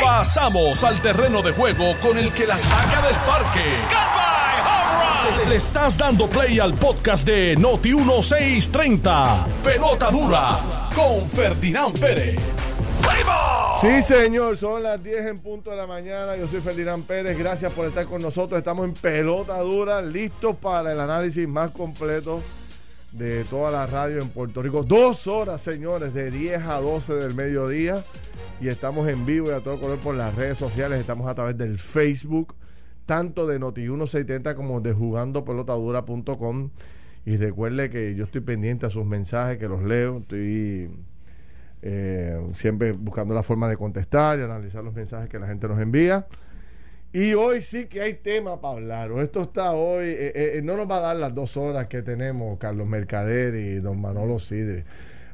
Pasamos al terreno de juego con el que la saca del parque. Le estás dando play al podcast de Noti 1630. Pelota dura con Ferdinand Pérez. Sí, señor, son las 10 en punto de la mañana. Yo soy Ferdinand Pérez. Gracias por estar con nosotros. Estamos en pelota dura, listos para el análisis más completo de toda la radio en Puerto Rico. Dos horas, señores, de 10 a 12 del mediodía. Y estamos en vivo y a todo color por las redes sociales. Estamos a través del Facebook, tanto de Noti1630 como de jugandopelotadura.com. Y recuerde que yo estoy pendiente a sus mensajes, que los leo. Estoy eh, siempre buscando la forma de contestar y analizar los mensajes que la gente nos envía. Y hoy sí que hay tema para hablar. Esto está hoy, eh, eh, no nos va a dar las dos horas que tenemos Carlos Mercader y don Manolo Sidre.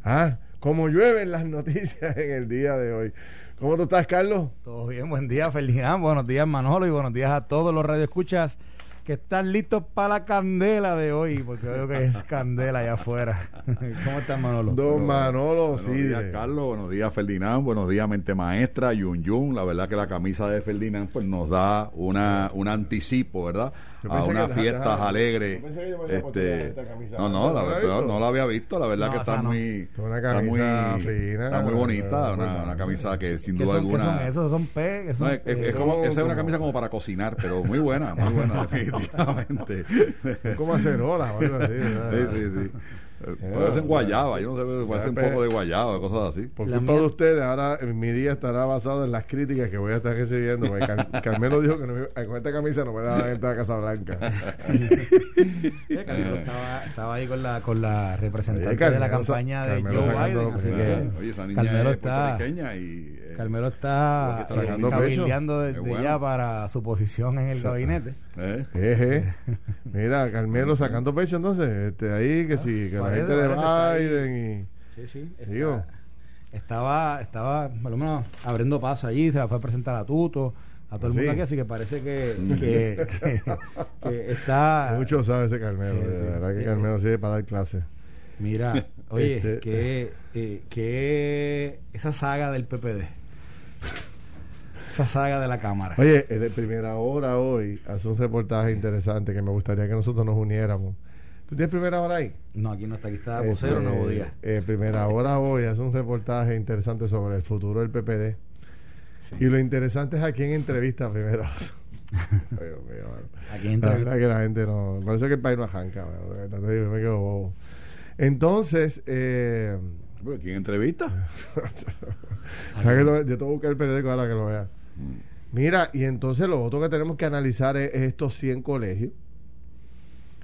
Ah, como llueven las noticias en el día de hoy. ¿Cómo tú estás, Carlos? Todo bien, buen día, Ferdinand. Buenos días, Manolo, y buenos días a todos los radioescuchas que están listos para la candela de hoy, porque veo que es candela allá afuera. ¿Cómo estás, Manolo? Don Manolo Buenos días. Carlos. Buenos días, Ferdinand. Buenos días, Mente Maestra, Yun Yun. La verdad que la camisa de Ferdinand pues nos da una, un anticipo, ¿verdad? A unas fiestas alegres. Este, no, ¿No la verdad no la había visto. La verdad No, que está no. muy, Una está muy, fina, está muy bonita. pero Una, camisa que sin ¿Qué duda son, qué son alguna. esos? ¿Son pe? ¿Qué son, No, es, es- es como, ¿cómo- esa es una camisa como para cocinar, pero muy buena, muy buena, definitivamente. ¿Cómo acerola? o algo así, ¿verdad? Sí, sí, sí. Eh, Parecen guayaba, yo no sé, parece un poco de guayaba, cosas así. Por La culpa de ustedes, ahora eh, mi día estará basado en las críticas que voy a estar recibiendo. porque Car- Carmelo dijo que no me- con esta camisa no me daba entrar a Casa Blanca. eh, Carmelo estaba, estaba ahí con la, con la representante Oye, Carmelo de la campaña de Carmelo Joe Biden. Así que Oye, esa niña Carmelo es está, puertorriqueña y... eh, Carmelo está Está sacando eh, pecho. cabildeando desde bueno. ya para su posición en el gabinete. ¿eh? Eje. Mira, Carmelo sacando pecho entonces, este, ahí que sí, que la gente de. Biden Sí, sí. está- Digo. estaba, estaba, por lo menos, abriendo paso allí, se la fue a presentar a Tuto, a todo el Sí. mundo aquí, así que parece que, que, que- que está... y mucho sabe ese Carmelo, Sí, de sí. verdad que Eh, Carmelo sirve para dar clases. Mira, oye, Este- que, eh, que esa saga del PPD, esa saga de la Cámara. Oye, en la primera hora hoy hace un reportaje interesante que me gustaría que nosotros nos uniéramos. ¿Tú tienes primera hora ahí? No, aquí no está, aquí está vocero, Este, Nuevo Día. eh, primera hora hoy hace un reportaje interesante sobre el futuro del PPD. Y lo interesante es a quién entrevista primero. Ay, Dios mío, mano. Aquí La entra verdad que la gente no. Parece que el país no arranca. me quedo bobo. Entonces, eh, ¿Quién entrevista? ¿sabes que yo te voy a buscar el periódico ahora que lo vea. Mira, y entonces lo otro que tenemos que analizar es, es estos 100 colegios.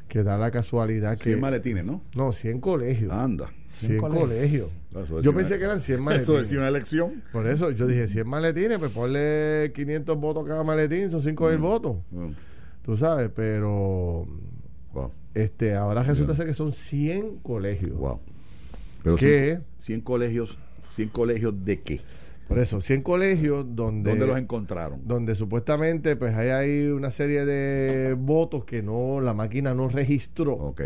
Que da la casualidad que. 100 maletines, ¿no? No, 100 colegios. Anda. 100 colegios. colegios. Eso Yo pensé que eran 100 Eso maletines. decía una elección. Por eso yo dije 100 maletines, pues ponle 500 votos cada maletín, son 5 mil votos. Mm. Tú sabes, pero Wow, este ahora resulta ser que son 100 colegios. wow. Pero ¿Qué? 100, 100 colegios, 100 colegios de qué? Por eso, 100 colegios donde ¿Dónde los encontraron? donde supuestamente pues hay ahí una serie de votos que no la máquina no registró. Ok,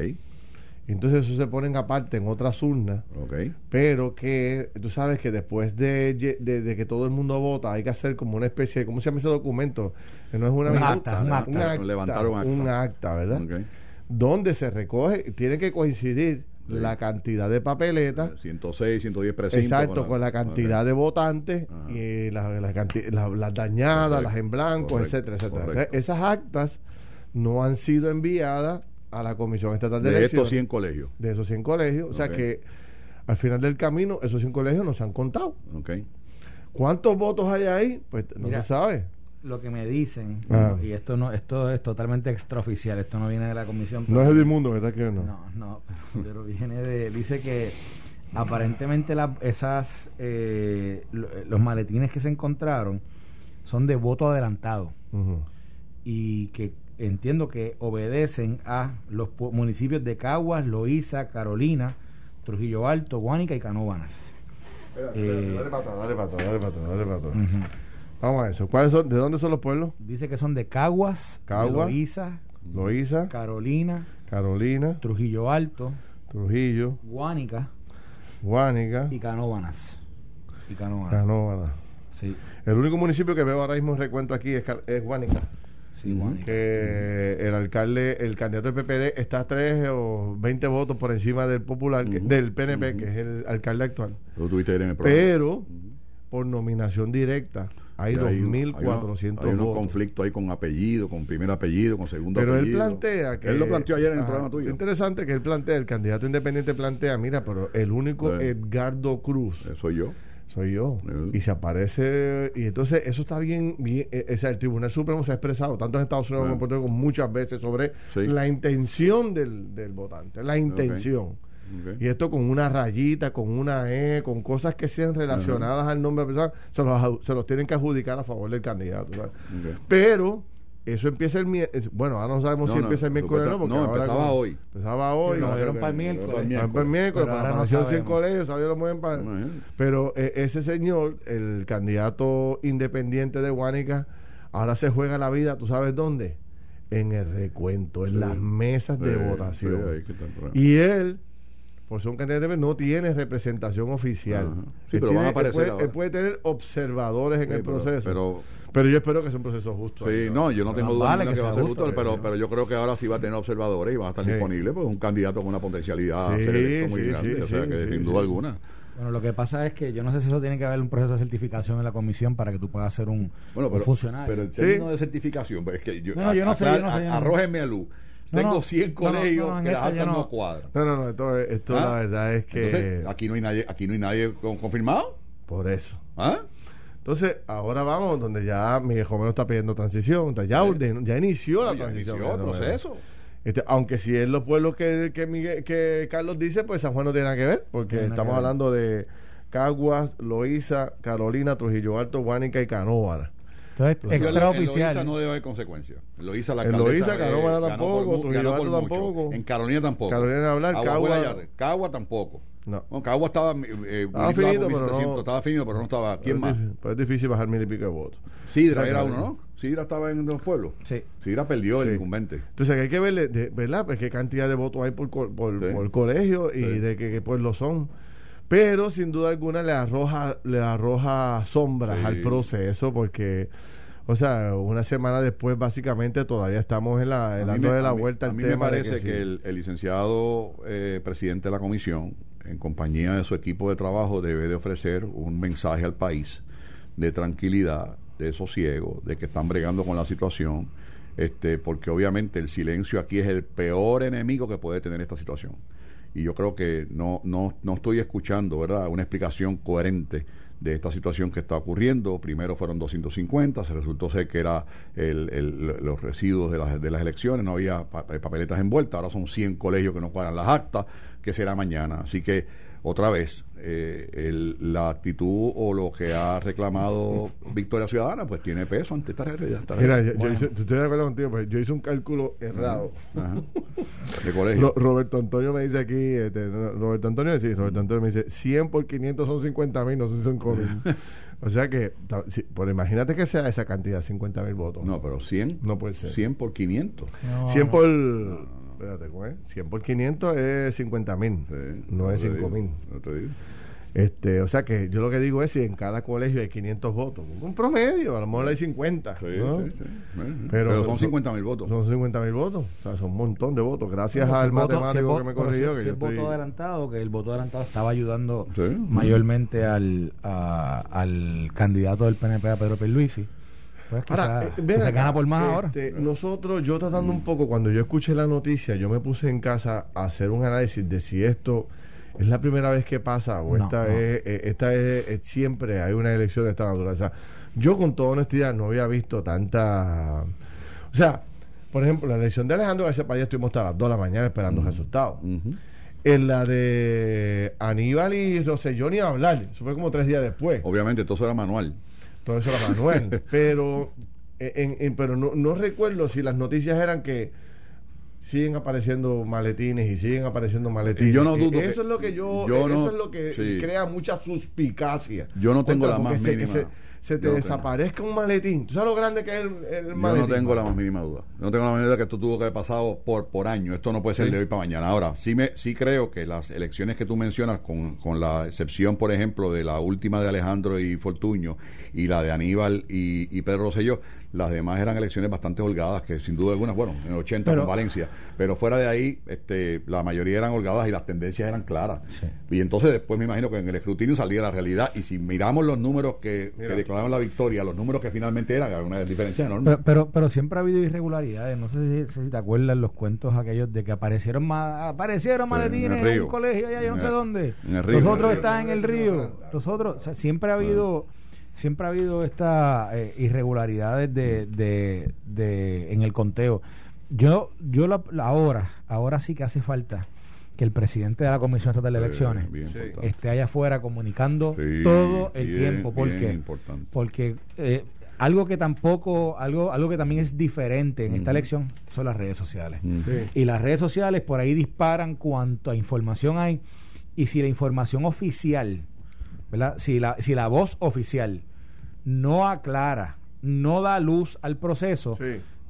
Entonces eso se ponen aparte en otras urnas, ok. pero que tú sabes que después de, de- de que todo el mundo vota hay que hacer como una especie de, ¿cómo se llama ese documento? Que no es una Un minuta, acta, un acta. Un acta. un acta, ¿verdad? Ok. Donde se recoge, tiene que coincidir Sí. la cantidad de papeletas 106, 110 precintos. Exacto, con la cantidad ok. de votantes Ajá. y la- la canti- la- las dañadas, Correcto, las en blanco, correcto, etcétera, etcétera. Entonces, esas actas no han sido enviadas a la Comisión Estatal de, De Elecciones estos 100 colegios. de esos 100 colegios. O sea que al final del camino, esos 100 colegios no se han contado. Ok. ¿Cuántos votos hay ahí? Pues no Mira, se sabe. Lo que me dicen, Ah. y esto no esto es totalmente extraoficial, esto no viene de la comisión. No es el inmundo que está escribiendo. No, no, pero viene de. Dice que aparentemente la- esas eh, lo- los maletines que se encontraron son de voto adelantado y que entiendo que obedecen a los pu- municipios de Caguas, Loíza, Carolina, Trujillo Alto, Guánica y Canóvanas. Eh, dale para atrás, dale para atrás, dale para atrás, dale. Vamos a eso. ¿Cuáles son, ¿De dónde son los pueblos? Dice que son de Caguas, de Caguas. Loíza, Loíza, Carolina, Carolina, Trujillo Alto, Trujillo, Guánica Guánica, y Canóvanas. Y Canóvanas. Canóvana. El único municipio que veo ahora mismo en recuento aquí es, es Guánica. que el alcalde, el candidato del PPD está a 3 o 20 votos por encima del popular, del PNP, que es el alcalde actual. Pero por nominación directa hay 2.400 Hay unos conflictos ahí con apellido, con primer apellido, con segundo apellido. Pero él plantea que... Él lo planteó ayer en el programa tuyo. Interesante que él plantea, el candidato independiente plantea, mira, pero el único Edgardo Cruz... Soy yo soy yo. Y se aparece, y entonces eso está bien, bien eh, el Tribunal Supremo se ha expresado, tanto en Estados Unidos como en Puerto Rico, muchas veces sobre la intención del, del, votante, la intención. Y esto con una rayita, con una E, con cosas que sean relacionadas al nombre de la persona, se los, se los tienen que adjudicar a favor del candidato. Pero eso empieza el miércoles. Bueno, ahora no sabemos si empieza el miércoles o no. no, empezaba hoy. Empezaba hoy. No, dieron para el miércoles. Para el miércoles, para la nación sin colegio, salieron muy bien Pero eh, ese señor, el candidato independiente de Guánica, ahora se juega la vida, ¿tú sabes dónde? En el recuento, en las mesas de votación. y él por ser un candidato no tiene representación oficial. Sí, pero van a aparecer él puede, tener observadores en el proceso. Pero, yo espero que sea un proceso justo. Sí, no, yo no tengo duda de que, va a ser justo, pero, pero yo creo que ahora sí va a tener observadores y va a estar disponible, pues un candidato con una potencialidad muy grande, o sea que sin duda alguna. Bueno, lo que pasa es que yo no sé si eso tiene que haber un proceso de certificación en la comisión para que tú puedas ser un, bueno, pero, funcionario. Pero el término de certificación, pues es que yo, no, yo no sé, yo no sé, arrójenme a luz tengo 100 colegios que las altas no cuadran. No, no, no, esto, esto ¿Ah? la verdad es que. Entonces, aquí no hay nadie, aquí no hay nadie confirmado. Por eso. ¿Ah? Entonces, ahora vamos donde ya mi joven está pidiendo transición. ya, ya inició la transición. Inició el proceso. Este, aunque si es los pueblos que, que, que Carlos dice, pues San Juan no tiene nada que ver, porque estamos hablando de Caguas, Loíza, Carolina, Trujillo Alto, Guánica y Canóvara. Entonces, extraoficial. En no debe haber consecuencias. Lo hizo la En Loíza, Canóvara tampoco, Trujillo tampoco. En Carolina tampoco. Carolina hablar, Cagua. Cagua tampoco. No. Cagua estaba. Eh, estaba finito, pero no. Estaba finito, pero no estaba. ¿Quién más? Pues es difícil bajar mil y pico de votos. Sidra era uno, ¿no? Sidra estaba en los pueblos. Sí. Sidra perdió el incumbente. Entonces hay que ver, ¿verdad? Pues qué cantidad de votos hay por, por, por, colegio y de qué, pueblos son pero sin duda alguna le arroja le arroja sombras al proceso porque o sea, una semana después, básicamente, todavía estamos en la, dando de la vuelta al tema. A mí me parece que, el, licenciado eh, presidente de la comisión, en compañía de su equipo de trabajo, debe de ofrecer un mensaje al país de tranquilidad, de sosiego, de que están bregando con la situación, este, porque obviamente el silencio aquí es el peor enemigo que puede tener esta situación. Y yo creo que no, no, no estoy escuchando, ¿verdad?, una explicación coherente de esta situación que está ocurriendo. Primero fueron 250, se resultó ser que era el, los residuos de las, de las elecciones, no había eh, papeletas envueltas, ahora son 100 colegios que no cuadran las actas, que será mañana. Así que otra vez, eh, la actitud o lo que ha reclamado Victoria Ciudadana, pues tiene peso ante esta realidad. Mira, yo, estoy de acuerdo contigo, pues yo hice un cálculo errado. De colegio. Roberto Antonio me dice aquí, este, Roberto Antonio, sí, Roberto Antonio me dice, 100 por 500 son 50 mil, no son 5 mil. o sea que, por imagínate que sea esa cantidad, 50 mil votos. No, pero 100. No puede ser. 100 por 500. 100 por espérate, ¿cómo es? 100 por 500 es 50 mil, no, es 5 mil. Este, o sea que yo lo que digo es si en cada colegio hay 500 votos, un promedio, a lo mejor hay 50. Pero, son 50 mil votos. Son 50 mil votos, o sea, son un montón de votos. Gracias al matemático que me corrigió. Si, que el voto adelantado, que el voto adelantado estaba ayudando mayormente al, al candidato del PNP, a Pedro Pierluisi pues eh, se gana por más ahora. Este, nosotros, yo tratando un poco, cuando yo escuché la noticia, yo me puse en casa a hacer un análisis de si esto es la primera vez que pasa o esta, Es, eh, esta es, siempre hay una elección de esta naturaleza. Yo con toda honestidad no había visto tanta... O sea, por ejemplo, la elección de Alejandro García Padilla estuvimos hasta las 2 de la mañana esperando resultados. En la de Aníbal y Rosellón y hablar, eso fue como tres días después. Obviamente, todo eso era manual todo eso era Manuel. pero eh, en, pero no, no, recuerdo si las noticias eran que siguen apareciendo maletines y siguen apareciendo maletines. yo no dudo eso es lo que yo, eso es lo que crea mucha suspicacia. Yo no tengo la más mínima se te desaparezca un maletín. ¿Tú sabes lo grande que es el, maletín? Yo no tengo la más mínima duda. Yo no tengo la más mínima duda que esto tuvo que haber pasado por, por año. Esto no puede ser de hoy para mañana. Ahora, sí, me, sí creo que las elecciones que tú mencionas, con, con la excepción, por ejemplo, de la última de Alejandro y Fortuño y la de Aníbal y, y Pedro Rosselló, las demás eran elecciones bastante holgadas, que sin duda alguna, bueno, en el 80 con Valencia, pero fuera de ahí, este, la mayoría eran holgadas y las tendencias eran claras. Y entonces después me imagino que en el escrutinio salía la realidad. Y si miramos los números que, declararon la victoria, los números que finalmente eran, había una diferencia enorme. Pero, pero, siempre ha habido irregularidades. No sé si, te acuerdas los cuentos aquellos de que aparecieron aparecieron maletines en, el colegio allá, yo no sé dónde. Los otros están en el río. Los otros, siempre ha habido siempre ha habido estas eh, irregularidades de, de, de, en el conteo. Yo, yo la, ahora, ahora sí que hace falta que el presidente de la Comisión Estatal de Elecciones esté allá afuera comunicando todo el tiempo. ¿Por qué? Porque eh, algo que tampoco, algo, algo que también es diferente en esta elección son las redes sociales. Y las redes sociales por ahí disparan cuanto a información hay. Y si la información oficial si la, si la voz oficial no aclara, no da luz al proceso,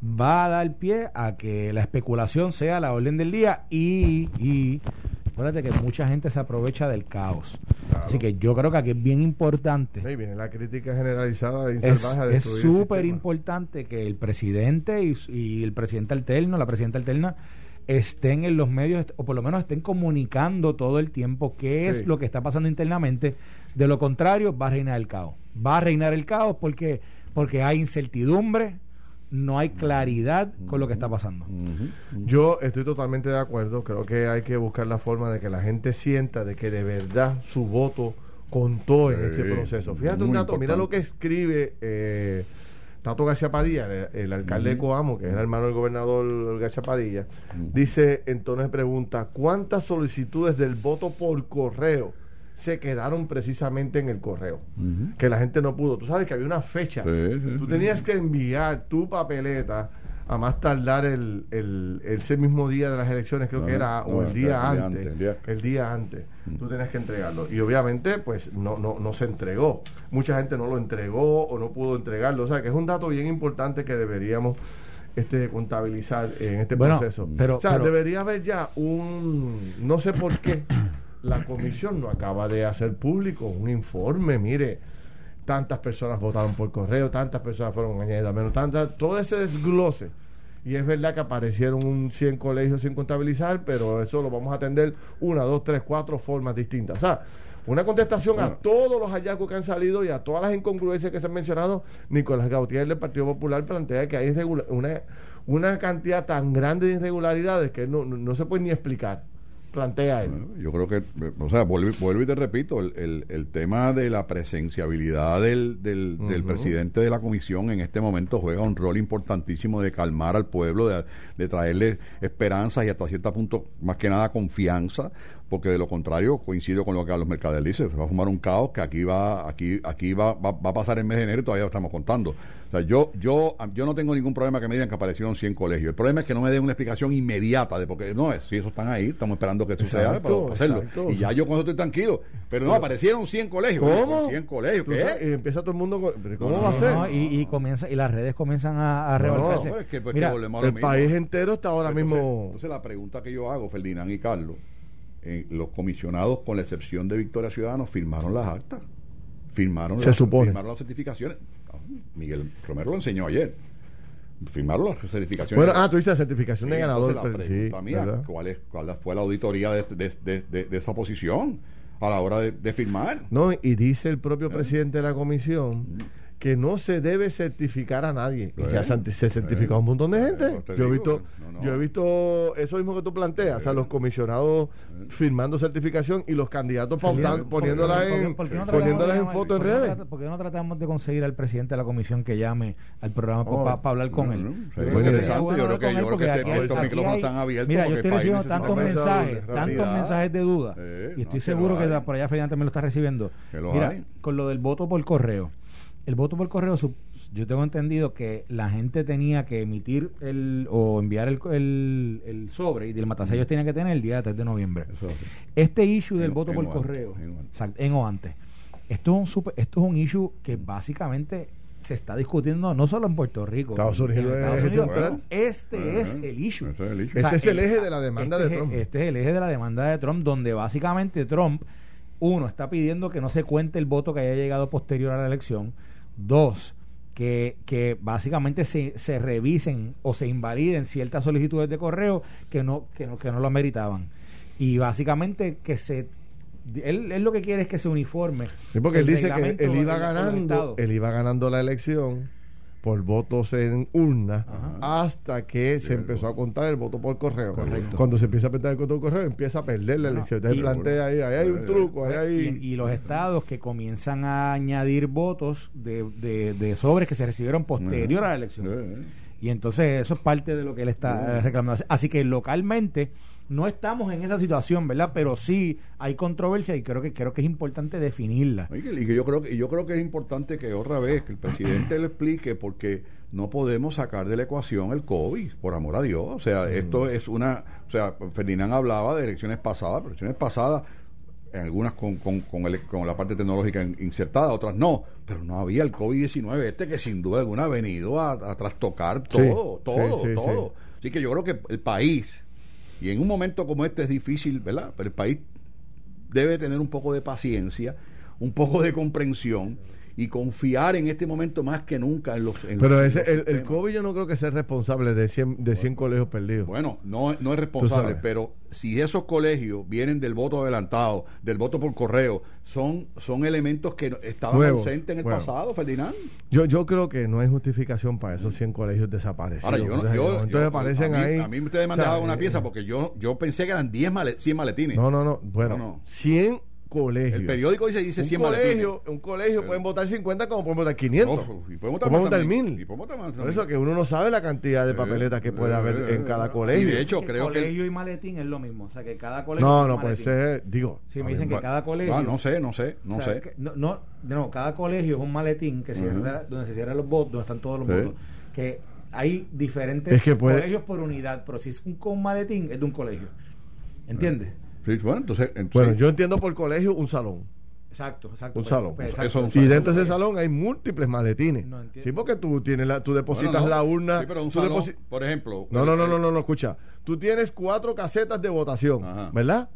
va a dar pie a que la especulación sea la orden del día y, y acuérdate que mucha gente se aprovecha del caos. Así que yo creo que aquí es bien importante. viene la crítica generalizada Es súper importante que el presidente y, y, el presidente alterno, la presidenta alterna, estén en los medios o por lo menos estén comunicando todo el tiempo qué es lo que está pasando internamente. De lo contrario, va a reinar el caos. Va a reinar el caos porque, porque hay incertidumbre, no hay claridad con lo que está pasando. Yo estoy totalmente de acuerdo. Creo que hay que buscar la forma de que la gente sienta de que de verdad su voto contó en este proceso. Fíjate un dato, mira lo que escribe. Eh, Tato García Padilla, el, alcalde de Coamo, que es el hermano del gobernador García Padilla, dice entonces pregunta, ¿cuántas solicitudes del voto por correo se quedaron precisamente en el correo? Que la gente no pudo. Tú sabes que había una fecha. Tú tenías que enviar tu papeleta a más tardar el, el, ese mismo día de las elecciones, creo que era, o el día antes, el día antes, tú tenías que entregarlo. Y obviamente, pues no, no, no se entregó. Mucha gente no lo entregó o no pudo entregarlo. O sea, que es un dato bien importante que deberíamos este contabilizar en este proceso. Pero, o sea, debería haber ya un, no sé por qué, la comisión no acaba de hacer público un informe, mire tantas personas votaron por correo, tantas personas fueron añadidas menos, tantas, todo ese desglose. Y es verdad que aparecieron un 100 colegios sin contabilizar, pero eso lo vamos a atender una, dos, tres, cuatro formas distintas. O sea, una contestación a todos los hallazgos que han salido y a todas las incongruencias que se han mencionado. Nicolás Gautier del Partido Popular plantea que hay una, una cantidad tan grande de irregularidades que no, no se puede ni explicar plantea él. yo creo que, o sea, vuelvo, y te repito, el, el, tema de la presenciabilidad del, del, presidente de la comisión en este momento juega un rol importantísimo de calmar al pueblo, de, de traerle esperanzas y hasta cierto punto, más que nada, confianza porque de lo contrario coincido con lo que los Mercader dice, se va a fumar un caos que aquí va aquí aquí va, va, a pasar el mes de enero y todavía estamos contando. O sea, yo yo yo no tengo ningún problema que me digan que aparecieron 100 colegios. El problema es que no me den una explicación inmediata de porque no es, si esos están ahí, estamos esperando que suceda para hacerlo. Y ya yo con eso estoy tranquilo. Pero no, aparecieron 100 colegios. ¿Cómo? 100 colegios, ¿qué? Y empieza todo el mundo, ¿cómo va a ser? y, y, comienza y las redes comienzan a, a revolverse. Es que, pues, Mira, el país entero está ahora mismo Entonces la pregunta que yo hago, Ferdinand y Carlos, eh, los comisionados, con la excepción de Victoria Ciudadanos, firmaron las actas. Firmaron, Se las, supone. firmaron las certificaciones. Ah, Miguel Romero lo enseñó ayer. Firmaron las certificaciones. Bueno, ah, tú dices la certificación de ganador. La pregunta mía, ¿cuál, es, ¿cuál fue la auditoría de, de, de, de esa posición a la hora de, firmar? No, y dice el propio presidente de la comisión mm que no se debe certificar a nadie. y ya se, se certificó a un montón de gente. yo he visto, yo he visto eso mismo que tú planteas, o sea, los comisionados firmando certificación y los candidatos poniéndolas en, poniéndolas en foto en redes. ¿Por qué no tratamos de conseguir al presidente de la comisión que llame al programa para hablar con él? Sería interesante, yo creo que, yo creo que estos micrófonos están abiertos. Mira, yo estoy recibiendo tantos mensajes, tantos mensajes de duda, y estoy seguro que por allá Ferdinand también lo está recibiendo. Mira, con lo del voto por correo el voto por correo, yo tengo entendido que la gente tenía que emitir el o enviar el, el, sobre y el matasellos tenía que tener el día 3 de noviembre. este issue del voto por correo, en o antes, esto es, un esto es un issue que básicamente se está discutiendo no solo en Puerto Rico, Estados Unidos, este es el issue. Este es el eje de la demanda de este Trump. Este es el eje de la demanda de Trump, donde básicamente Trump, uno, está pidiendo que no se cuente el voto que haya llegado posterior a la elección. Dos, que, que básicamente se, se revisen o se invaliden ciertas solicitudes de correo que no, que no, que no lo ameritaban. Y básicamente que se él, él, lo que quiere es que se uniforme. porque él dice que él iba ganando, él iba ganando la elección por votos en urna hasta que se empezó a contar el voto por correo. Cuando se empieza a contar el voto por correo, empieza a perder la elección. Entonces plantea ahí, ahí hay un truco, ahí hay... Y, los estados que comienzan a añadir votos de, de, de sobres que se recibieron posterior a la elección. Y entonces eso es parte de lo que él está reclamando. Así que localmente no estamos en esa situación, ¿verdad? Pero sí hay controversia y creo que creo que es importante definirla. Y que yo creo que yo creo que es importante que otra vez que el presidente le explique porque no podemos sacar de la ecuación el COVID, por amor a Dios. O sea, mm. esto es una, o sea, Ferdinand hablaba de elecciones pasadas, pero elecciones pasadas en algunas con, con, con, la parte tecnológica insertada, otras no, pero no había el COVID-19 este que sin duda alguna ha venido a, trastocar todo, todo, todo. Así que yo creo que el país y en un momento como este es difícil, ¿verdad? Pero el país debe tener un poco de paciencia, un poco de comprensión y confiar en este momento más que nunca en los. Pero ese, el, COVID yo no creo que sea responsable de 100, de 100 colegios perdidos. Bueno, no, no es responsable, pero si esos colegios vienen del voto adelantado, del voto por correo, son, son elementos que estaban ausentes en el pasado, Ferdinand. Yo, yo creo que no hay justificación para esos 100 colegios desaparecidos. Ahora, yo, entonces aparecen a mí, ahí. A mí ustedes me han dejado una pieza porque yo, yo pensé que eran 10 100 maletines. No, no, no. Bueno, no, 100 colegio. El periódico dice, dice 100 un colegio, Un colegio pueden votar 50 como pueden votar 500. y pueden votar, 1000. Por eso que uno no sabe la cantidad de papeletas que puede haber en cada colegio. Y de hecho, creo que. Colegio y maletín es lo mismo. O sea, que cada colegio. No, no puede ser. Digo. Si me dicen que cada colegio. No, no sé, no sé. No sé. no, no, cada colegio es un maletín que cierra, donde se cierran los votos, donde están todos los votos. Que hay diferentes colegios por unidad, pero si es un, con maletín, es de un colegio. ¿Entiendes? Bueno, entonces, bueno, yo entiendo por colegio un salón. Exacto, exacto. Un salón. Pues, y dentro de ese salón hay múltiples maletines. sí, porque tú tienes la, tú depositas la urna. Sí, pero un salón, por ejemplo. No, no, no, no, no, no, escucha. Tú tienes cuatro casetas de votación, ¿verdad?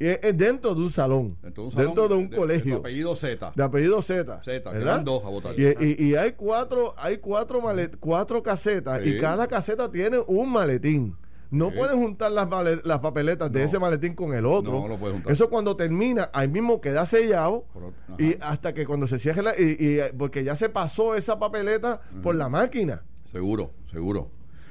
Y es, dentro de un salón, dentro de un colegio. De, apellido Z. De apellido Z. Z, ¿verdad? dos a votar. Y, y, hay cuatro, hay cuatro, malet, cuatro casetas y cada caseta tiene un maletín. No pueden juntar las, las papeletas de ese maletín con el otro. No, lo juntar. Eso cuando termina, ahí mismo queda sellado y hasta que cuando se cierre la, y, porque ya se pasó esa papeleta por la máquina. Seguro, seguro.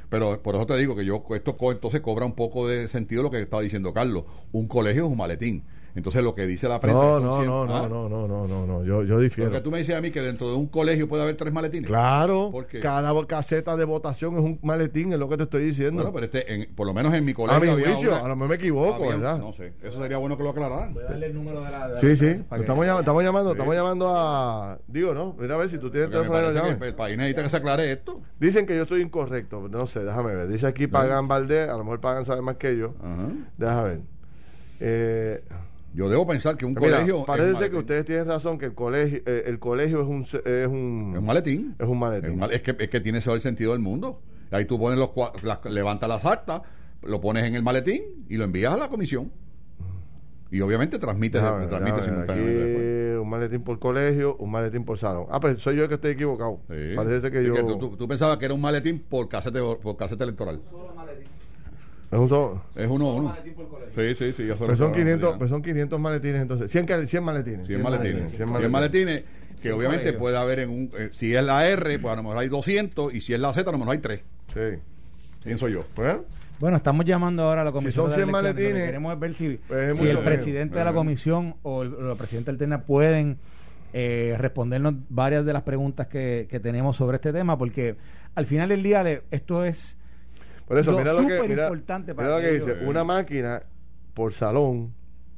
Pero por eso te digo que yo esto entonces cobra un poco de sentido lo que estaba diciendo Carlos. Un colegio es un maletín. Entonces lo que dice la prensa. No, no, no, no, no, no, no, no, no, yo, yo difiero. Porque tú me dices a mí que dentro de un colegio puede haber tres maletines. Claro. Porque cada caseta de votación es un maletín, es lo que te estoy diciendo. Bueno, pero este, por lo menos en mi colegio. A mi juicio, a lo mejor me equivoco, ¿verdad? No sé. Eso sería bueno que lo aclararan. Voy a darle el número de la. sí, sí. Estamos, llamando, estamos llamando, estamos llamando a. Digo, ¿no? Mira a ver si tú tienes teléfono de El país necesita que se aclare esto. Dicen que yo estoy incorrecto. No sé, déjame ver. Dice aquí pagan Valdés, a lo mejor pagan sabe más que yo. Ajá. Déjame ver. Eh. Yo debo pensar que un colegio. Parece que ustedes tienen razón que el colegio, eh, el colegio es un, es un. un maletín. Es un maletín. Es, que, es que tiene todo el sentido del mundo. Ahí tú pones los. Las, levantas las actas, lo pones en el maletín y lo envías a la comisión. Y obviamente transmites, transmite simultáneamente. un maletín por colegio, un maletín por salón. Ah, pues soy yo el que estoy equivocado. Parece que yo. tú, pensabas que era un maletín por casete, por casete electoral. Es un solo. Es uno uno. Sí, sí, sí. Pues son, 500, pues son 500 maletines entonces. 100, 100 maletines. 100, maletines. 100 maletines. que obviamente puede haber en un. Eh, si es la R, pues a lo mejor hay 200. Y si es la Z, a lo mejor hay 3. Sí. Pienso yo. Bueno. Bueno, estamos llamando ahora a la comisión. Si son 100 maletines. Queremos ver si, pues si el presidente de la comisión o el, o el presidente alterna pueden eh, respondernos varias de las preguntas que, que tenemos sobre este tema, porque al final del día esto es por eso, mira lo que, mira, importante para lo que dice, una máquina por salón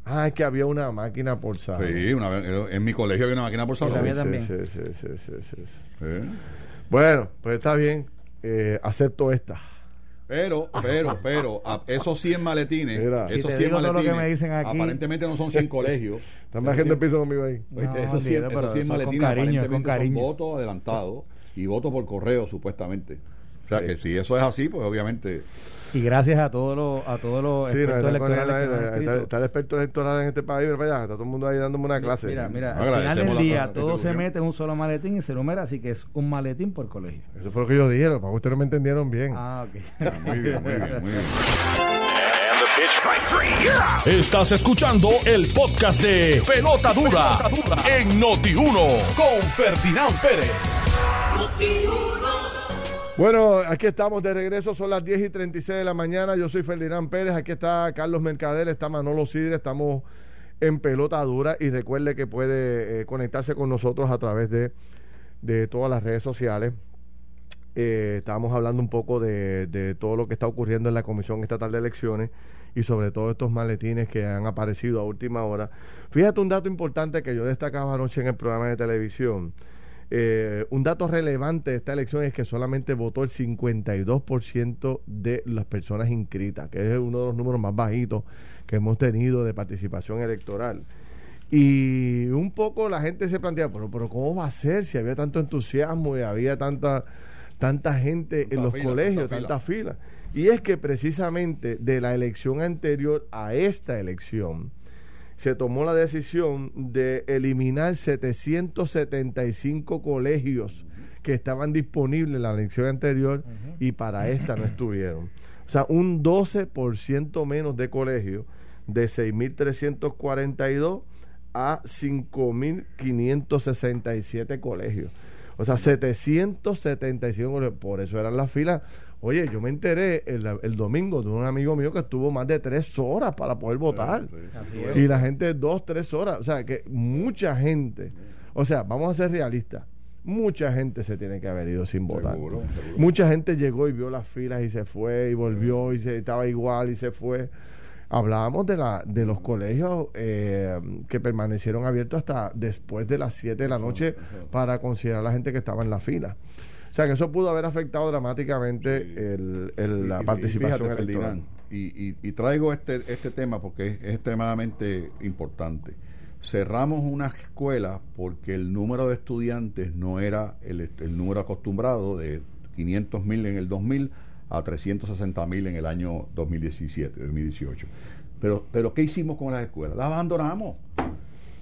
Ah, es que había una máquina por salón. Sí, una, en mi colegio había una máquina por salón. Sí, también. Sí, sí, sí, sí, sí, Bueno, pues está bien. Eh, acepto esta. Pero, pero, pero, esos 100 maletines, esos 100 maletines, aparentemente no son 100 colegios. Están bajando el piso conmigo ahí. esos 100, esos 100 maletines cariño, aparentemente son votos adelantados y votos por correo, supuestamente. O sea, que si eso es así, pues obviamente y gracias a todos los, a todos los expertos electorales. está, el experto electoral en este país, pero allá, está todo el mundo ahí dándome una clase. Mira, mira, al final del día todo se mete en un solo maletín y se numera, así que es un maletín por colegio. Eso fue lo que yo dije, para que ustedes no me entendieron bien. Ah, ok. muy bien, muy bien, muy bien. Estás escuchando el podcast de Pelota Dura, en Noti1 con Ferdinand Pérez. Bueno, aquí estamos de regreso, son las 10 y 36 de la mañana. Yo soy Ferdinand Pérez, aquí está Carlos Mercader, está Manolo Sidre, estamos en pelota dura y recuerde que puede eh, conectarse con nosotros a través de, de todas las redes sociales. Eh, estábamos hablando un poco de, de, todo lo que está ocurriendo en la Comisión Estatal de Elecciones y sobre todo estos maletines que han aparecido a última hora. Fíjate un dato importante que yo destacaba anoche en el programa de televisión. Eh, un dato relevante de esta elección es que solamente votó el 52% de las personas inscritas, que es uno de los números más bajitos que hemos tenido de participación electoral. Y un poco la gente se plantea, pero, pero ¿cómo va a ser si había tanto entusiasmo y había tanta, tanta gente en los colegios, tanta fila? Y es que precisamente de la elección anterior a esta elección, se tomó la decisión de eliminar 775 colegios que estaban disponibles en la elección anterior y para esta no estuvieron. O sea, un 12% menos de colegios, de 6.342 a 5.567 colegios. O sea, 775 colegios. Por eso eran las filas Oye, yo me enteré el, domingo de un amigo mío que estuvo más de tres horas para poder votar. Y la gente dos, tres horas. O sea, que mucha gente. O sea, vamos a ser realistas. Mucha gente se tiene que haber ido sin votar. Mucha gente llegó y vio las filas y se fue y volvió y se, estaba igual y se fue. Hablábamos de, la, de los colegios eh, que permanecieron abiertos hasta después de las 7 de la noche para considerar a la gente que estaba en la fila. O sea, que eso pudo haber afectado dramáticamente el, la participación electoral. Y, y, traigo este, este tema porque es, extremadamente importante. Cerramos una escuela porque el número de estudiantes no era el, el número acostumbrado de 500 mil en el 2000 a 360 mil en el año 2017, 2018. Pero, pero ¿qué hicimos con las escuelas? Las abandonamos.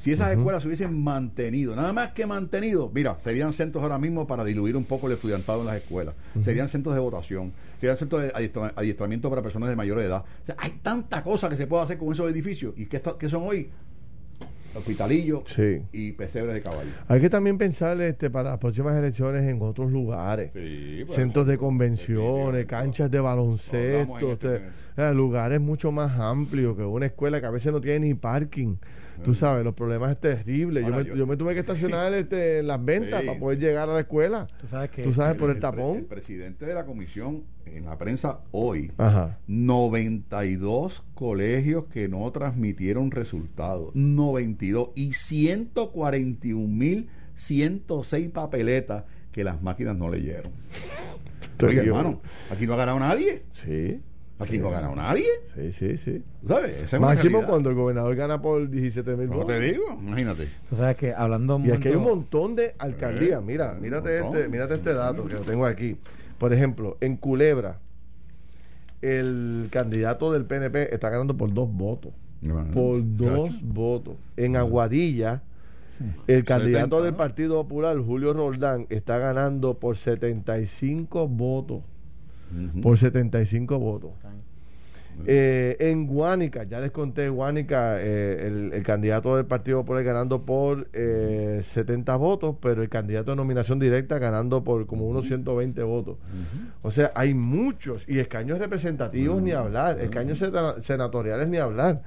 Si esas escuelas se hubiesen mantenido, nada más que mantenido, mira, serían centros ahora mismo para diluir un poco el estudiantado en las escuelas, serían centros de votación, serían centros de adiestramiento para personas de mayor edad. O sea, hay tanta cosa que se puede hacer con esos edificios. ¿Y qué, qué son hoy? hospitalillo y pesebres de caballo. Hay que también pensar este, para las próximas elecciones en otros lugares. Pues, Centros de convenciones, canchas de baloncesto, este, eh, lugares mucho más amplios que una escuela que a veces no tiene ni parking. Tú sabes, los problemas es terrible. yo, me, tuve que estacionar este, en las ventas para poder llegar a la escuela. Tú sabes, que ¿Tú sabes por el, tapón. el presidente de la comisión en la prensa hoy, 92 colegios que no transmitieron resultados, 92 y 141.106 papeletas que las máquinas no leyeron. Oye, hermano, aquí no ha ganado nadie. Sí. Aquí no ha ganado nadie. Sí, sí, sí. ¿Sabes? Máximo cuando el gobernador gana por 17 mil No te digo, imagínate. O sea, que hablando. Y aquí hay un montón de alcaldías. Eh, Mira, mírate este, mírate este dato que lo tengo aquí. Por ejemplo, en Culebra, el candidato del PNP está ganando por dos votos. por dos votos. En Aguadilla, el candidato del Partido Popular, Julio Roldán, está ganando por 75 votos. Por 75 votos. Eh, en Guánica, ya les conté, Guánica, eh, el, candidato del Partido Popular ganando por eh, 70 votos, pero el candidato de nominación directa ganando por como unos 120 votos. O sea, hay muchos, y escaños representativos ni hablar, escaños senatoriales ni hablar.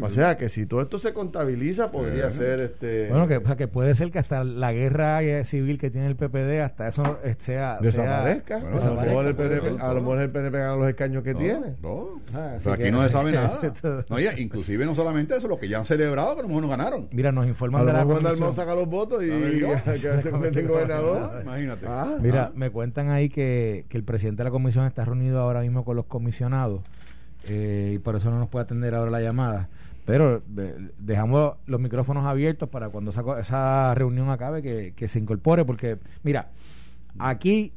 o sea, que si todo esto se contabiliza, podría ser este. Bueno, que, que puede ser que hasta la guerra civil que tiene el PPD, hasta eso eh, sea. Desaparezca. a, lo mejor el PNP, gana los escaños que tiene. No. Ah, nada. Pero aquí no se sabe nada. no, ya, inclusive no solamente eso, lo que ya han celebrado, que a lo mejor no ganaron. Mira, nos informan de la comisión. saca los votos y que gobernador. Imagínate. Ah, Mira, ah. me cuentan ahí que, que el presidente de la comisión está reunido ahora mismo con los comisionados eh, y por eso no nos puede atender ahora la llamada. Pero dejamos los micrófonos abiertos para cuando esa, esa reunión acabe que, que se incorpore, porque mira, aquí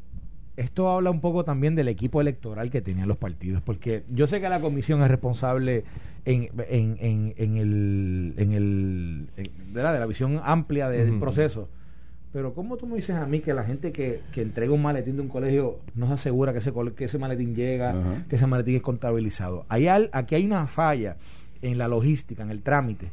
esto habla un poco también del equipo electoral que tenían los partidos, porque yo sé que la comisión es responsable en, en, en, el, en el de, la, de la visión amplia del proceso, pero ¿cómo tú me dices a mí que la gente que, que entrega un maletín de un colegio no se asegura que ese, que ese maletín llega, que ese maletín es contabilizado? Hay aquí hay una falla en la logística, en el trámite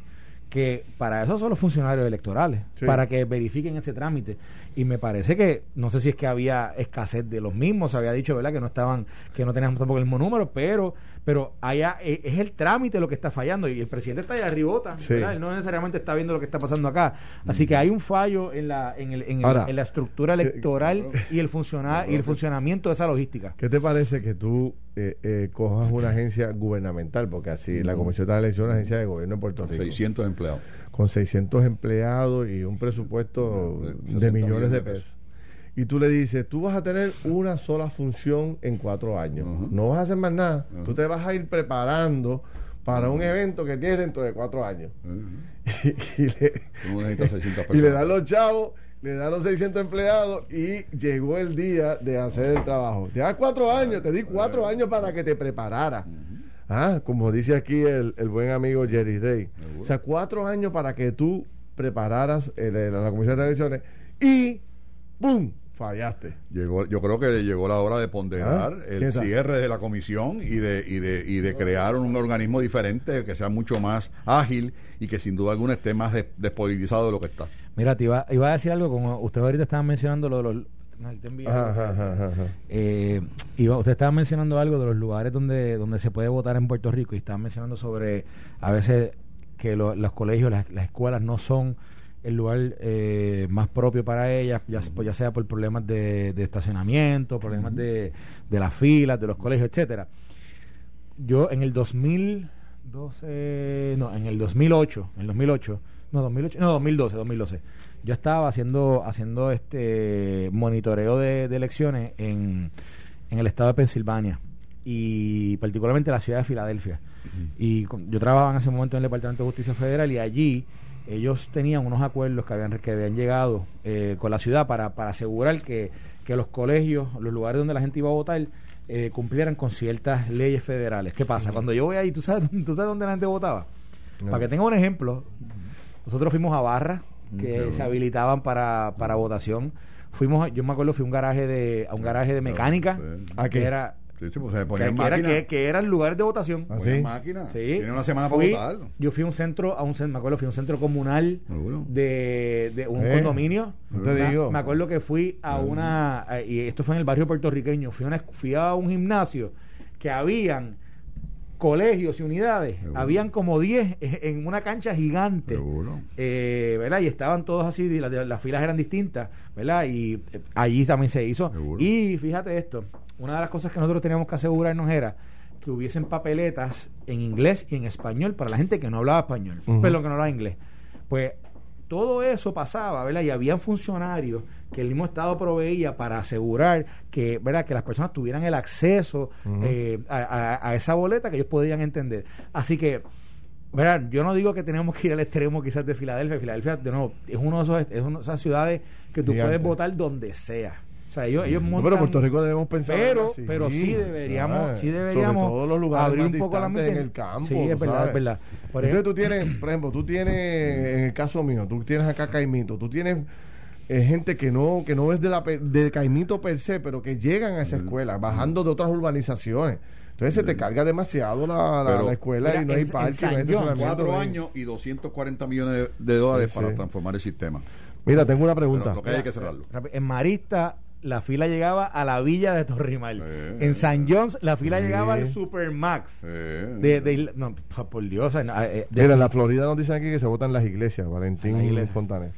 que para eso son los funcionarios electorales, para que verifiquen ese trámite. Y me parece que, no sé si es que había escasez de los mismos, se había dicho, ¿verdad?, que no estaban, que no teníamos tampoco el mismo número, pero pero allá eh, es el trámite lo que está fallando y el presidente está allá arribota, él no necesariamente está viendo lo que está pasando acá. Así que hay un fallo en la, en, el, en, la estructura electoral y, el funcionar, y el funcionamiento de esa logística. ¿Qué te parece que tú eh, eh, cojas una agencia gubernamental? Porque así la Comisión de la Elección es una agencia de gobierno en Puerto Rico. 600 empleados. Con 600 empleados y un presupuesto de millones de pesos y tú le dices, tú vas a tener una sola función en cuatro años, no vas a hacer más nada, tú te vas a ir preparando para un evento que tienes dentro de cuatro años. y, le, dan los chavos, le dan los 600 empleados y llegó el día de hacer el trabajo. Te das cuatro años, te di cuatro años para que te preparara. Ah, como dice aquí el, buen amigo Jerry Day. O sea, cuatro años para que tú prepararas la Comisión de Elecciones y ¡pum! Fallaste. Llegó, yo creo que llegó la hora de ponderar ah, el cierre de la comisión y de, y de, y de crear un organismo diferente que sea mucho más ágil y que sin duda alguna esté más despolitizado de lo que está. Mira, te iba, iba a decir algo, como usted ahorita estaba mencionando lo de los... Eh, usted estaba mencionando algo de los lugares donde, donde se puede votar en Puerto Rico y estaba mencionando sobre a veces que los colegios, las, las escuelas no son el lugar eh, más propio para ellas, ya, pues ya sea por problemas de, estacionamiento, problemas de, de las filas, de los colegios, etcétera. Yo en el 2012, no, en el 2008, en el 2008, no, 2008, no, 2012, 2012. Yo estaba haciendo haciendo este monitoreo de, elecciones en, en el estado de Pensilvania y particularmente la ciudad de Filadelfia. Y yo trabajaba en ese momento en el Departamento de Justicia Federal y allí ellos tenían unos acuerdos que habían, que habían llegado eh, con la ciudad para, para asegurar que, que, los colegios, los lugares donde la gente iba a votar, eh, cumplieran con ciertas leyes federales. ¿Qué pasa? Cuando yo voy ahí, ¿tú sabes, ¿tú sabes dónde la gente votaba? Para que tenga un ejemplo, nosotros fuimos a barras que se habilitaban para, para votación. Fuimos, yo me acuerdo, fui a un garaje de, a un garaje de mecánica, a que era Sí, pues, que, era, que, eran lugares de votación. ¿Ah, sí? Tiene una semana para votar. Yo fui a un centro, a un me acuerdo, fui a un centro comunal de, de un eh, condominio. te digo. Me acuerdo que fui a una, y esto fue en el barrio puertorriqueño, fui a, una, fui a un gimnasio que habían colegios y unidades. Habían como 10 en una cancha gigante. Eh, ¿verdad? Y estaban todos así, las, las filas eran distintas, ¿verdad? Y eh, allí también se hizo. Y fíjate esto, una de las cosas que nosotros teníamos que asegurarnos era que hubiesen papeletas en inglés y en español para la gente que no hablaba español, pero que no hablaba inglés. Pues todo eso pasaba, ¿verdad? Y habían funcionarios que el mismo Estado proveía para asegurar que, ¿verdad? que las personas tuvieran el acceso eh, a, esa boleta que ellos podían entender. Así que, ¿verdad? Yo no digo que tenemos que ir al extremo quizás de Filadelfia. Filadelfia, de nuevo, es uno de esos, es una de esas ciudades que tú puedes votar donde sea. O sea, ellos, ellos montan, pero Puerto Rico debemos pensar pero pero sí deberíamos sí deberíamos todos los lugares abrir un poco la mente en el campo sí es verdad es verdad por entonces tú tienes por ejemplo tú tienes en el caso mío tú tienes acá Caimito tú tienes eh, gente que no que no es de la de Caimito per se pero que llegan a esa escuela bajando de otras urbanizaciones entonces se te carga demasiado la, la, escuela y no hay parque. No cuatro años y 240 millones de, dólares para transformar el sistema. Mira, tengo una pregunta. lo que hay que cerrarlo. En Marista la fila llegaba a la villa de Torrimal. en San John's, la fila llegaba al Supermax. De, de, no, por Dios. Eh, Mira, en la Florida nos dicen aquí que se votan las iglesias, Valentín iglesia. Fontanes.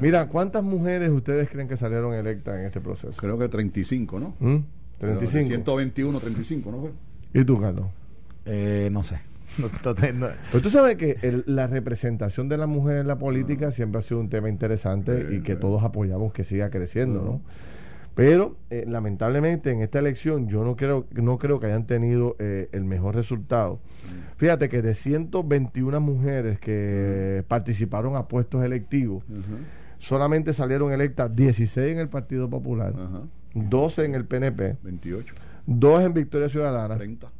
Mira, ¿cuántas mujeres ustedes creen que salieron electas en este proceso? Creo que 35, ¿no? ¿Mm? 35. 121, 35, ¿no fue? ¿Y tú, Carlos? Eh, no sé. Pero tú sabes que la representación de la mujer en la política siempre ha sido un tema interesante y que todos apoyamos que siga creciendo, ¿no? Pero eh, lamentablemente en esta elección yo no creo, no creo que hayan tenido eh, el mejor resultado. Fíjate que de 121 mujeres que participaron a puestos electivos, solamente salieron electas 16 en el Partido Popular, 12 en el PNP, 28, 2 en Victoria Ciudadana, 30,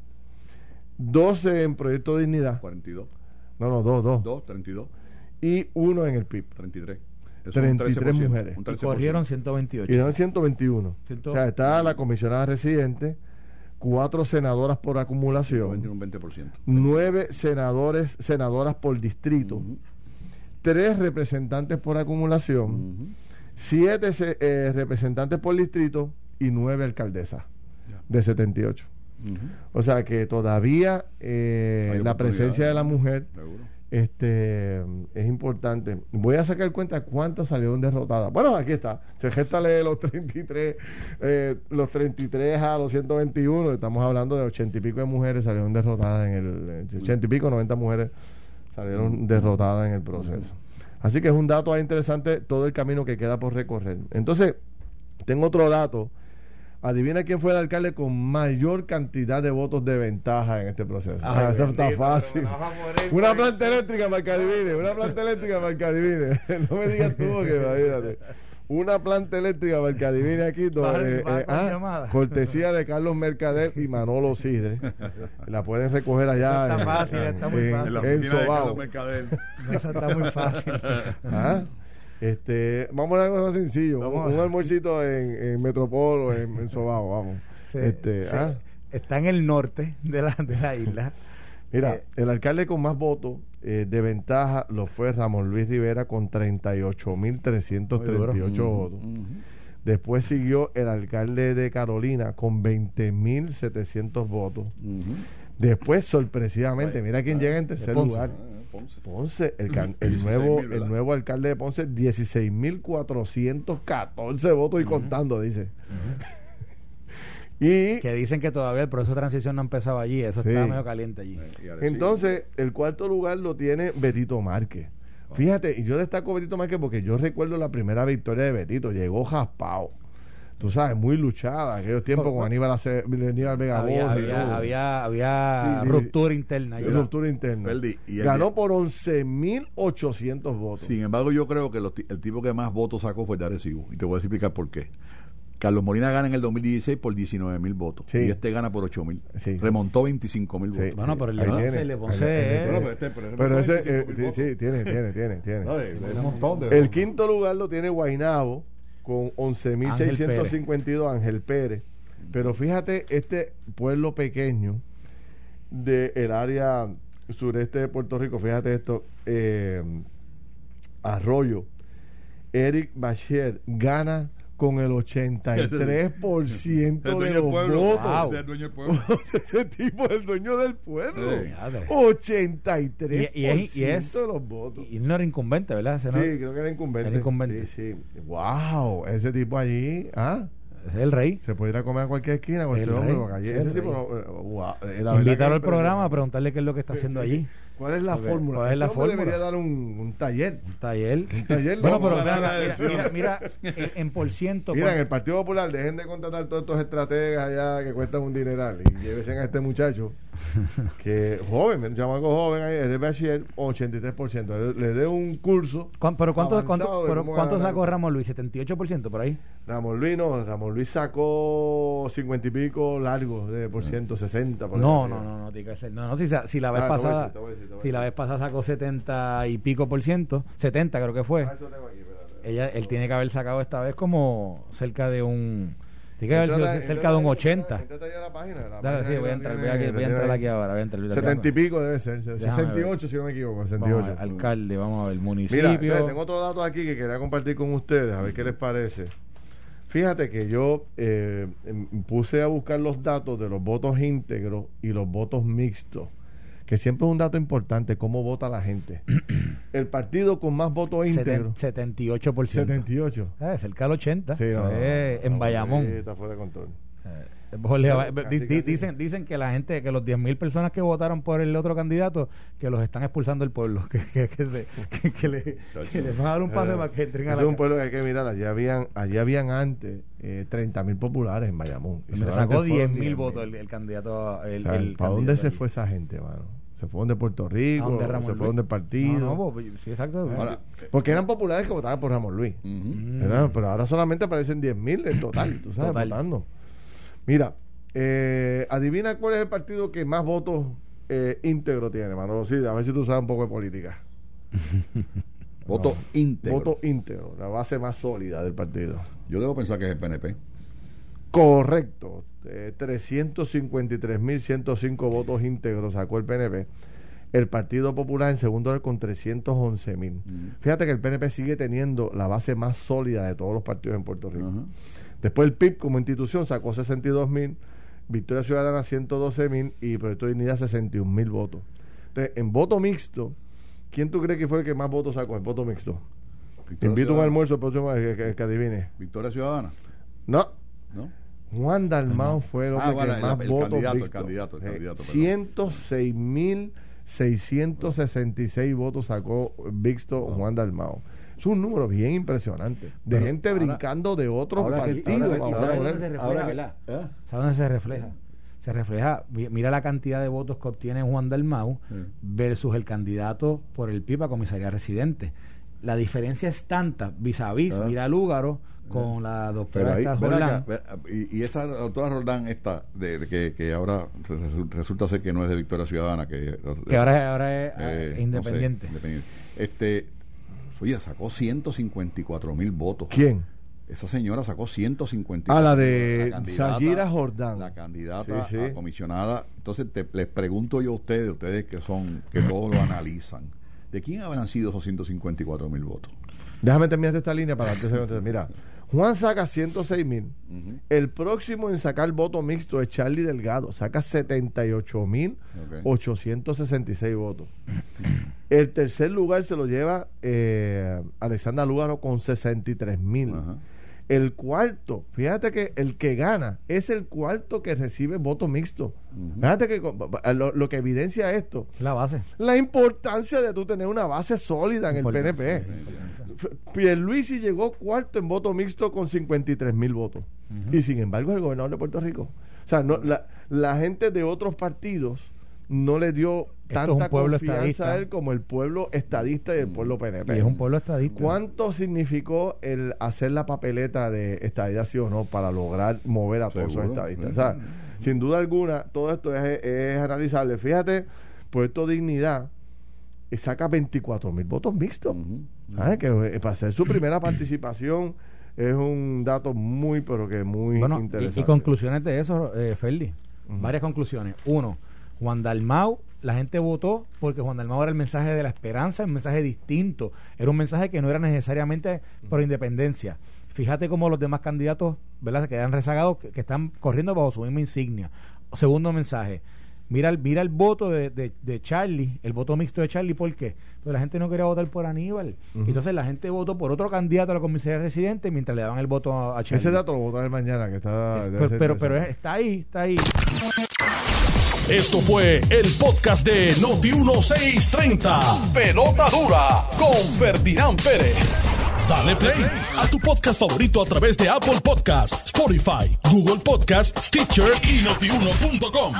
12 en Proyecto Dignidad, 42, no, no, 2, 2, 2, 32, y 1 en el PIB, 33. 33 mujeres. Y corrieron 128. Y eran 121. O sea, está la comisionada residente, cuatro senadoras por acumulación, un 20%. nueve senadores, senadoras por distrito, tres representantes por acumulación, siete eh, representantes por distrito y nueve alcaldesas de 78. O sea que todavía eh, la presencia de la mujer este es importante. Voy a sacar cuenta cuántas salieron derrotadas. Bueno, aquí está. Se gesta los 33, eh, los 33 a los 121. Estamos hablando de 80 y pico de mujeres salieron derrotadas en el 80 y pico, 90 mujeres salieron derrotadas en el proceso. Así que es un dato interesante todo el camino que queda por recorrer. Entonces, tengo otro dato Adivina quién fue el alcalde con mayor cantidad de votos de ventaja en este proceso. Ah, eso está fácil. Una planta eléctrica para que adivine. Una planta eléctrica para que adivine. no me digas tú que imagínate. Una planta eléctrica para que adivine aquí. Eh, eh, ah, cortesía de Carlos Mercader y Manolo Sidre. La pueden recoger allá. está fácil, está muy fácil. En, en Eso está muy fácil. ¿Ah? Este, vamos a algo más sencillo. un, almuercito en, en Metropol o en, en Sobao, vamos. este, ¿ah? Está en el norte de la, de la isla. Mira, eh, el alcalde con más votos eh, de ventaja lo fue Ramón Luis Rivera con 38.338 votos. Después siguió el alcalde de Carolina con 20.700 votos. Después, sorpresivamente, mira quién llega en tercer lugar. Ponce. el, nuevo, el nuevo alcalde de Ponce, 16.414 votos y contando, dice. y que dicen que todavía el proceso de transición no ha empezado allí, eso está medio caliente allí. Entonces, el cuarto lugar lo tiene Betito Márquez. Fíjate, y yo destaco Betito Márquez porque yo recuerdo la primera victoria de Betito, llegó jaspao tú sabes, muy luchada. Aquellos tiempos con Aníbal, Aníbal Vega había, había, había, había, ruptura interna. ruptura interna. Ganó por 11.800 votos. Sin embargo, yo creo que el tipo que más votos sacó fue Arecibo. Y te voy a explicar por qué. Carlos Molina gana en el 2016 por 19 mil votos y este gana por 8 mil. Remontó 25 mil votos. Bueno, pero el de le Ponce. Pero ese, eh, sí, tiene, tiene, tiene. tiene. el quinto lugar lo tiene Guainabo con 11.652 Ángel Pérez. Pero fíjate, este pueblo pequeño del área sureste de Puerto Rico, fíjate esto, eh, Arroyo, Eric Bacher gana con el 83% de los votos. Ese, tipo es el dueño del pueblo. 83% y, es, de los votos. Y no era incumbente, ¿verdad? sí, creo que era incumbente. Era incumbente. Sí, sí. Wow, ese tipo allí, ¿ah? Es el rey. Se puede ir a comer a cualquier esquina con este hombre. Ese tipo, wow, Invitarlo al programa a preguntarle qué es lo que está haciendo allí. ¿Cuál es la fórmula? ¿Cuál es la fórmula? debería dar un, un, taller. Un taller. Un taller. bueno, pero mira, mira, en, por ciento. Mira, en el Partido Popular dejen de contratar todos estos estrategas allá que cuestan un dineral y llévense a este muchacho que joven, chamaco joven el bachiller, 83%. Le, dé un curso. ¿Pero cuánto, cuánto, pero cuánto sacó Ramón Luis? ¿78% por ahí? Ramón Luis no, Ramón Luis sacó 50 y pico largo de por ciento, 60 por no, no, no, no, no, no, si, si la vez ah, pasada si la vez pasada sacó 70 y pico por ciento, 70 creo que fue. Ah, Ella, él tiene que haber sacado esta vez como cerca de un tiene que haber cerca de un 80. la página. sí, voy a entrar, voy a, entrar aquí ahora. Voy a entrar, 70 y pico debe ser. 68 si no me equivoco. 68. alcalde, vamos a ver. Municipio. Mira, tengo otro dato aquí que quería compartir con ustedes, a ver qué les parece. Fíjate que yo eh, em, puse a buscar los datos de los votos íntegros y los votos mixtos que siempre es un dato importante, cómo vota la gente. El partido con más votos íntegros. 78%. 78. Eh, cerca del 80. Sí, en Bayamón. está fuera de control. Eh. dicen, dicen que la gente, que los 10.000 personas que votaron por el otro candidato, que los están expulsando del pueblo, que, que, que, se, que, le, les van a dar un pase para que entren a la Es un pueblo que hay que mirar, allí habían, allí habían antes eh, 30.000 populares en Bayamón. Y sacó 10.000 votos el, candidato. El, ¿Para dónde se fue esa gente, mano? Se fueron de Puerto Rico, se fueron del partido. No, pues, sí, exacto. porque eran populares que votaban por Ramón Luis. pero ahora solamente aparecen 10.000 en total, tú sabes, votando. Mira, eh, adivina cuál es el partido que más votos eh, íntegro tiene, Manolo. Sí, a ver si tú sabes un poco de política. Voto íntegro. Voto íntegro, la base más sólida del partido. Yo debo pensar que es el PNP. Correcto. Eh, 353.105 votos íntegros sacó el PNP. El Partido Popular en segundo lugar con 311.000. Fíjate que el PNP sigue teniendo la base más sólida de todos los partidos en Puerto Rico. Después el PIB como institución sacó 62.000, Victoria Ciudadana 112.000 y Proyecto de Dignidad 61.000 votos. Entonces, en voto mixto, ¿quién tú crees que fue el que más votos sacó en voto mixto? invito a un almuerzo el próximo que, que, adivine. Victoria Ciudadana. No. ¿No? Juan Dalmao fue el ah, que más votos candidato, el candidato, el candidato, 106.666 votos sacó Víctor Juan Dalmao. Es un número bien impresionante. De gente brincando de otros partidos. ¿Sabes dónde se refleja? Se refleja, mira la cantidad de votos que obtiene Juan Dalmau versus el candidato por el PIB a comisaría residente. La diferencia es tanta vis a vis, mira Lúgaro con la doctora y, esa doctora Roldán está de, que, que, ahora resulta ser que no es de Victoria Ciudadana que, ahora, ahora es eh, independiente. este oye sacó 154 mil votos. Quién esa señora sacó 154 a ah, la de Sayira Jordán. la candidata a comisionada entonces les pregunto yo a ustedes ustedes que son que todos lo analizan ¿de quién habrán sido esos 154 mil votos? déjame terminar esta línea para antes mira Juan saca 106 mil. El próximo en sacar voto mixto es Charlie Delgado. Saca 78 mil 866 votos. El tercer lugar se lo lleva eh, Alexandra Lúgaro con 63 mil. El cuarto, fíjate que el que gana es el cuarto que recibe voto mixto. Fíjate que lo, que evidencia esto. La base. La importancia de tú tener una base sólida en el PNP. Pierluisi llegó cuarto en voto mixto con 53 mil votos. Y sin embargo es el gobernador de Puerto Rico. O sea, no, la, la gente de otros partidos no le dio tanta confianza a él como el pueblo estadista y el pueblo PNP. Y es un pueblo estadista. ¿Cuánto significó el hacer la papeleta de estadidad sí o no para lograr mover a todos esos estadistas? O sea, sin duda alguna, todo esto es, analizable. Fíjate, Puerto Dignidad eh, saca 24 mil votos mixtos. Que eh, para hacer su primera participación es un dato muy, pero que muy interesante. Y, conclusiones de eso, eh, Varias conclusiones. Uno, Juan Dalmau, la gente votó porque Juan Dalmau era el mensaje de la esperanza, un mensaje distinto. Era un mensaje que no era necesariamente por independencia. Fíjate cómo los demás candidatos ¿verdad? se quedan rezagados, que, están corriendo bajo su misma insignia. Segundo mensaje. Mira el, mira el voto de, de, Charlie, el voto mixto de Charlie, ¿por qué? Porque la gente no quería votar por Aníbal. Entonces la gente votó por otro candidato a la comisaría residente mientras le daban el voto a, Charlie. Ese dato lo votaré mañana, que está... pero, pero está ahí, está ahí. Esto fue el podcast de Noti1630. Pelota dura con Ferdinand Pérez. Dale play a tu podcast favorito a través de Apple Podcasts, Spotify, Google Podcasts, Stitcher y notiuno.com.